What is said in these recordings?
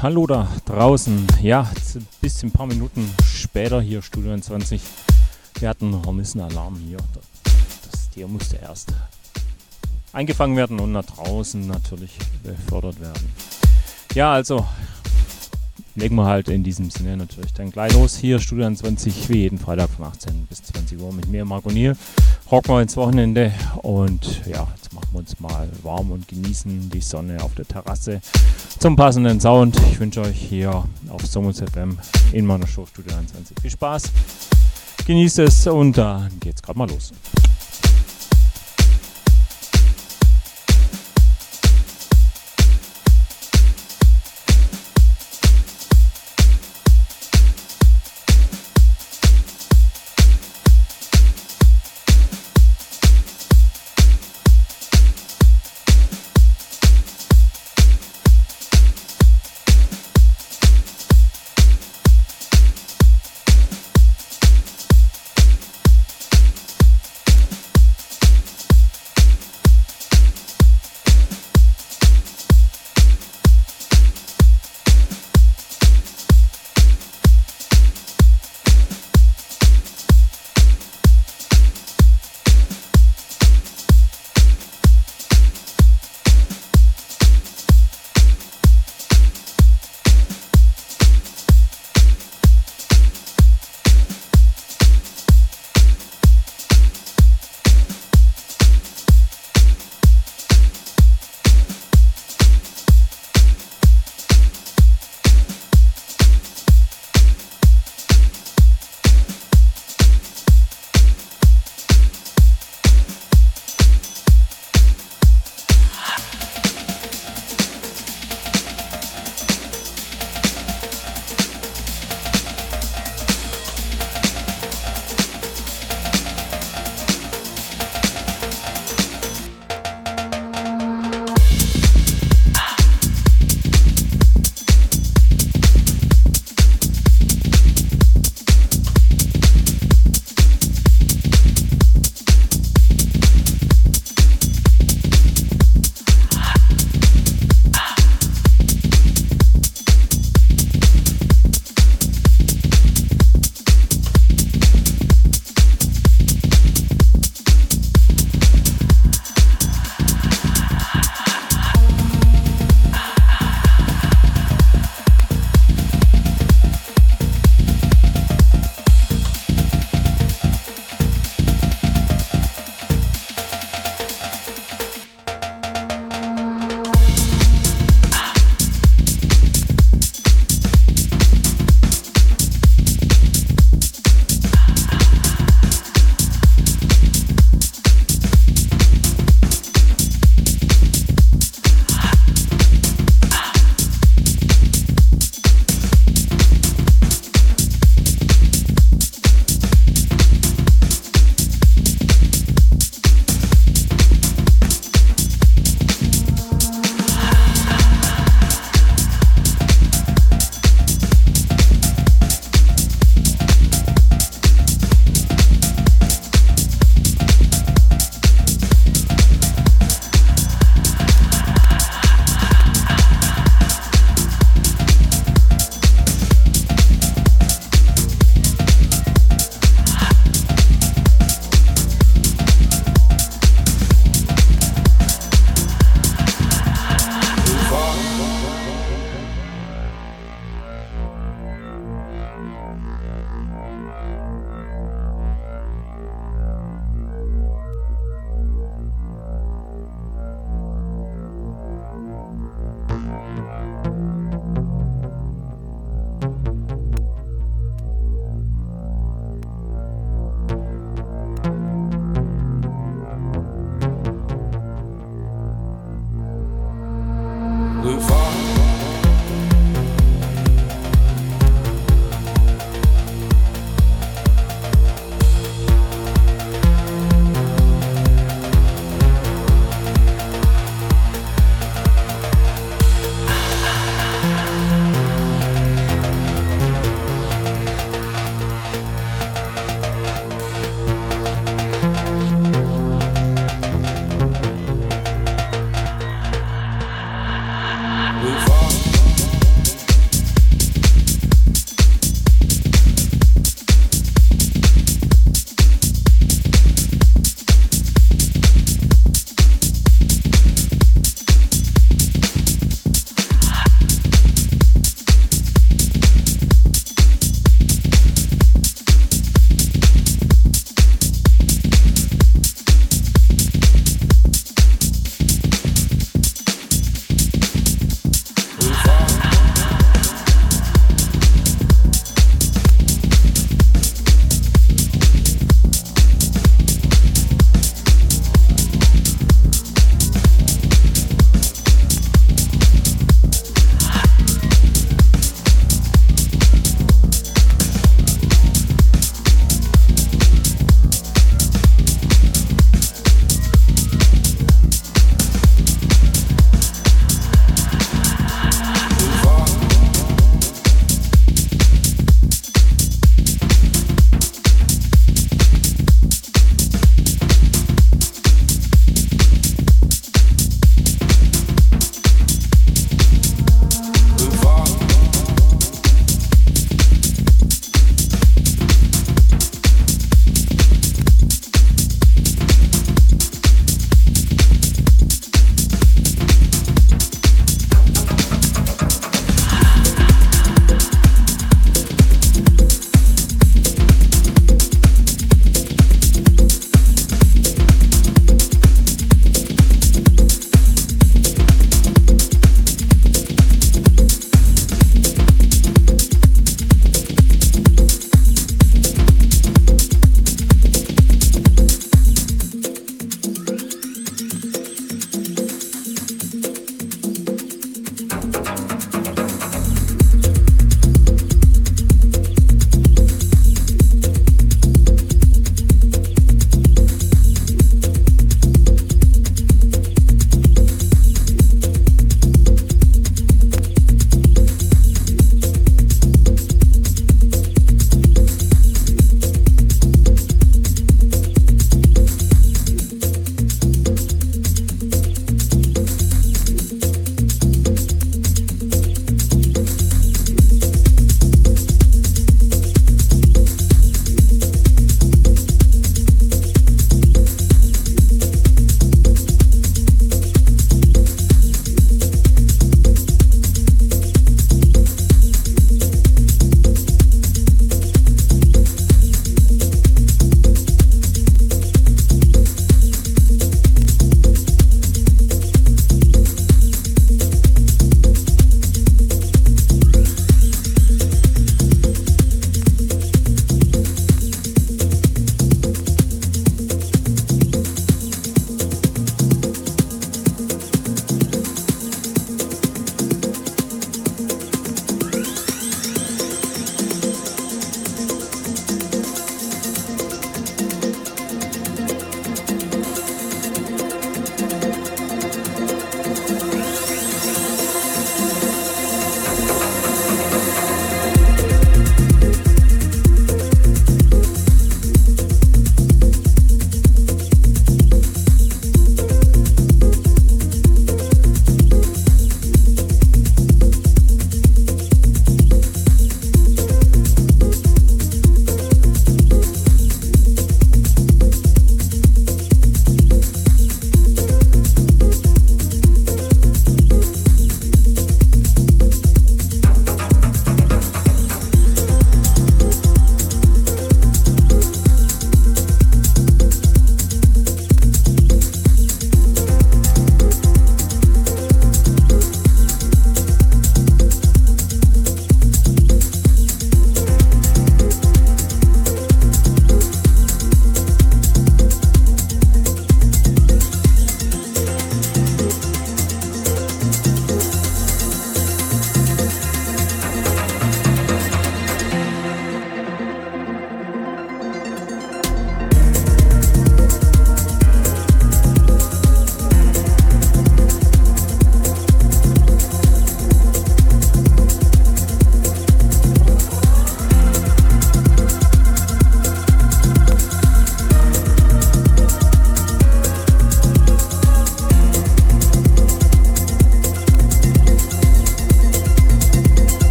Hallo da draußen. Ja, ein bisschen ein paar Minuten später hier, Studio 20. Wir hatten einen Hornissenalarm hier. Das Tier musste erst eingefangen werden und nach draußen natürlich befördert werden. Ja, also legen wir halt in diesem Sinne natürlich dann gleich los. Hier Studio 20 wie jeden Freitag von 18 bis 20 Uhr mit mir, Marco Niel. Rocken wir ins Wochenende und ja, jetzt machen wir uns mal warm und genießen die Sonne auf der Terrasse zum passenden Sound. Ich wünsche euch hier auf Somos FM in meiner Show Studio 21 viel Spaß. Genießt es und dann geht's gerade mal los.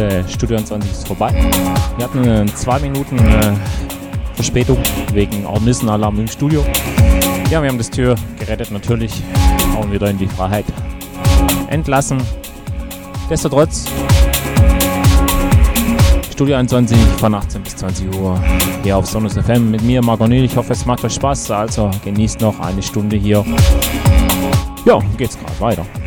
Stunde Studio 20 ist vorbei. Wir hatten äh, zwei Minuten äh, Verspätung wegen Ornissenalarm im Studio. Ja, wir haben das Tür gerettet natürlich. Auch wieder in die Freiheit entlassen. Nichtsdestotrotz Studio 21 von 18 bis 20 Uhr hier auf Sonus FM mit mir, Marco Niel. Ich hoffe, es macht euch Spaß. Also genießt noch eine Stunde hier. Ja, geht's gerade weiter.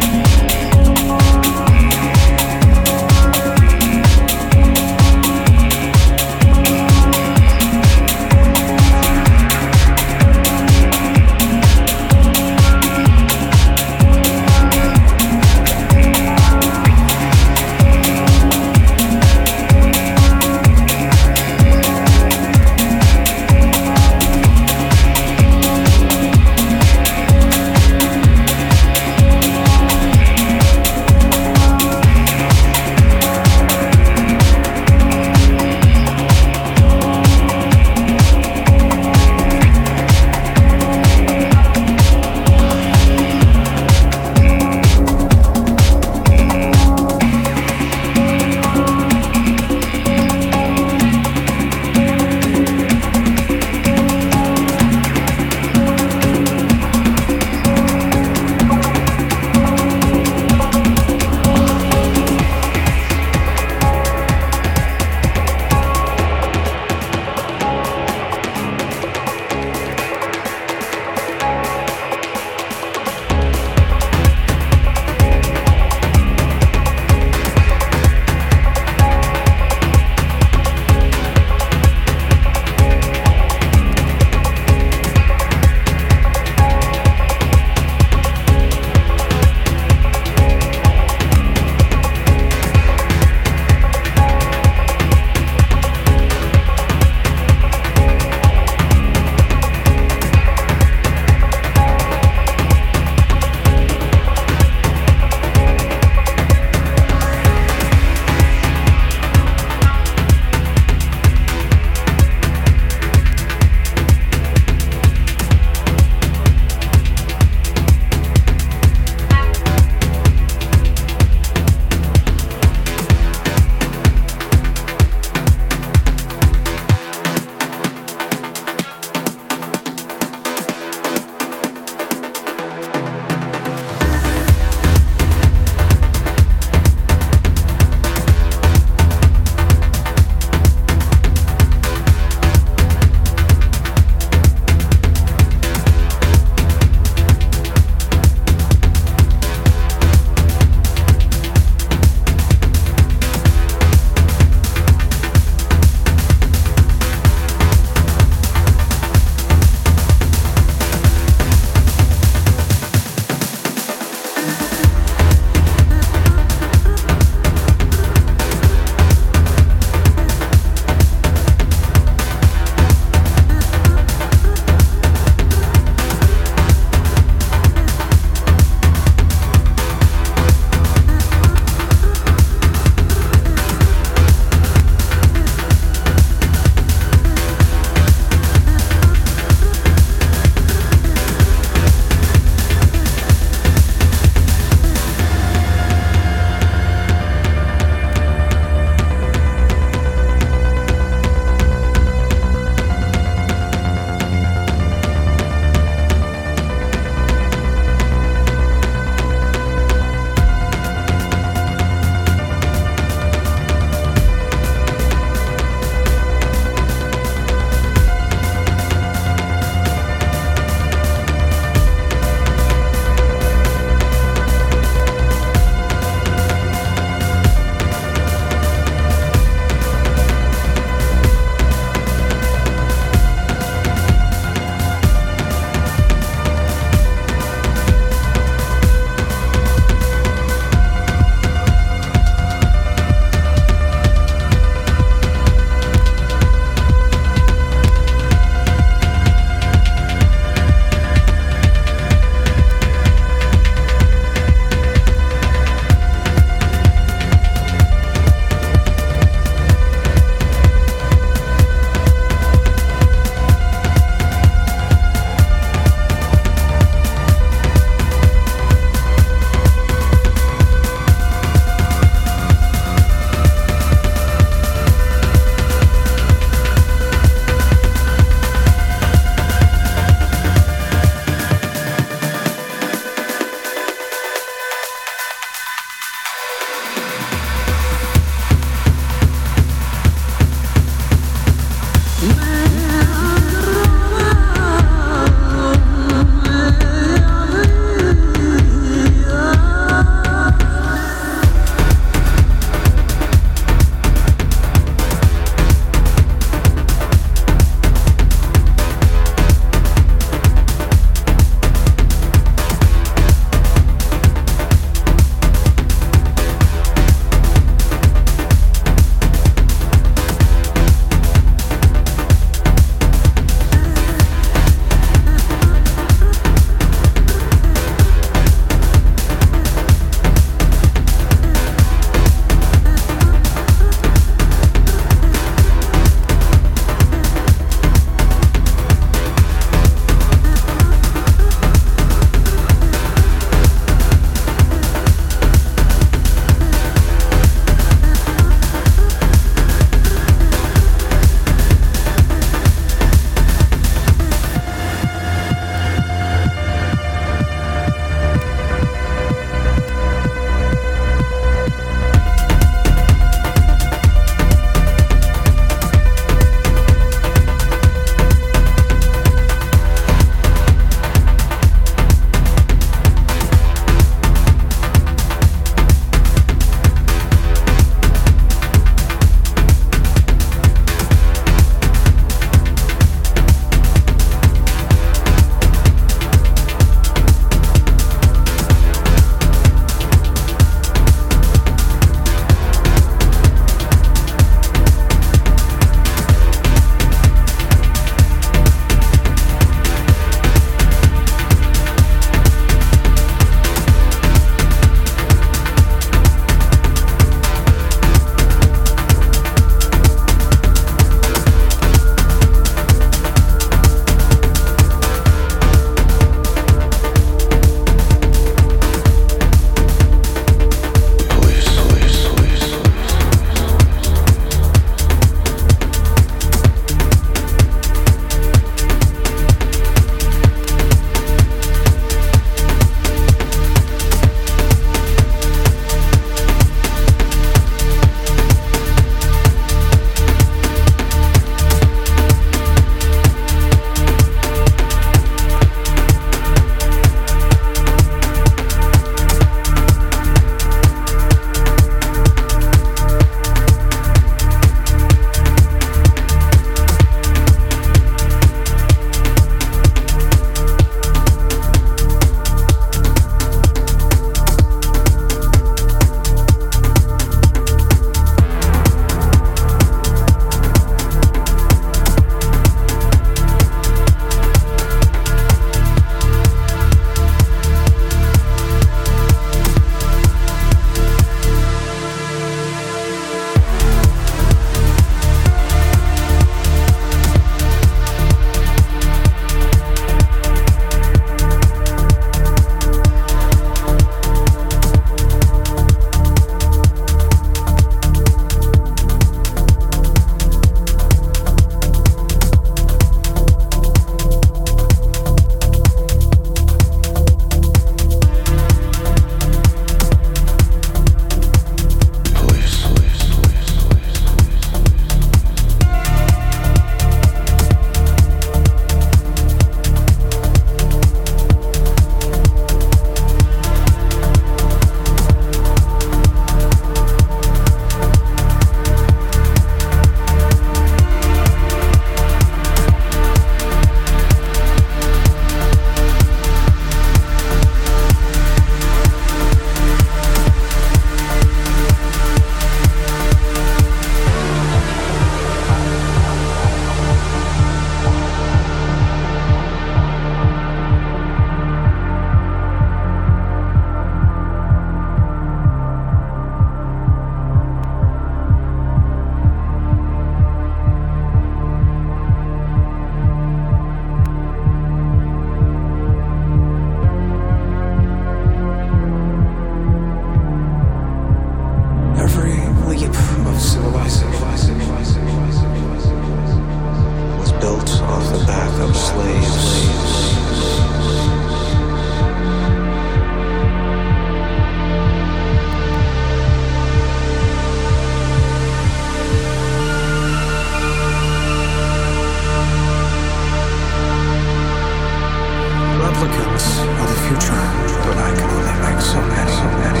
Replicants of the future, but I can only make so many, so many,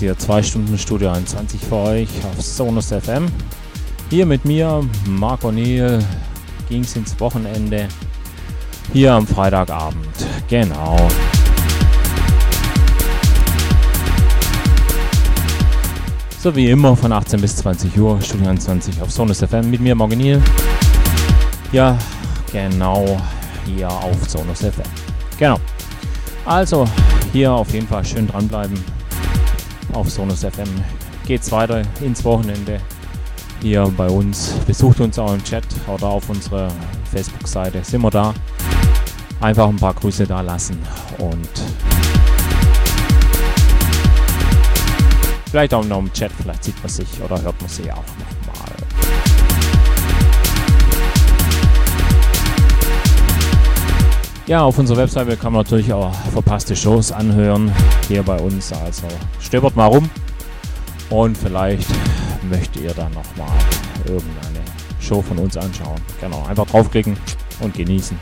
hier zwei Stunden Studio 21 für euch auf Sonus FM. Hier mit mir, Marc O'Neill, ging es ins Wochenende. Hier am Freitagabend. Genau. So wie immer von 18 bis 20 Uhr, Studio 21 auf Sonus FM mit mir, Marc O'Neill. Ja, genau, hier auf Sonus FM. Genau. Also, hier auf jeden Fall schön dranbleiben. Auf Sonus FM geht's weiter ins Wochenende. Hier bei uns. Besucht uns auch im Chat oder auf unserer Facebook-Seite. Sind wir da. Einfach ein paar Grüße da lassen und vielleicht auch noch im Chat. Vielleicht sieht man sich oder hört man sich auch nochmal. Ja, auf unserer Webseite kann man natürlich auch verpasste Shows anhören. Hier bei uns. Also stöbert mal rum. Und vielleicht möchtet ihr dann nochmal irgendeine Show von uns anschauen. Genau, einfach draufklicken und genießen.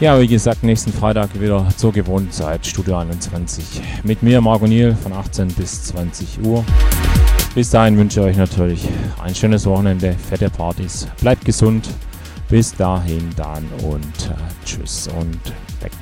Ja, wie gesagt, nächsten Freitag wieder zur gewohnten Zeit, Studio 21. Mit mir, Marco Niel, von 18 bis 20 Uhr. Bis dahin wünsche ich euch natürlich ein schönes Wochenende, fette Partys. Bleibt gesund. Bis dahin dann und äh, tschüss und weg.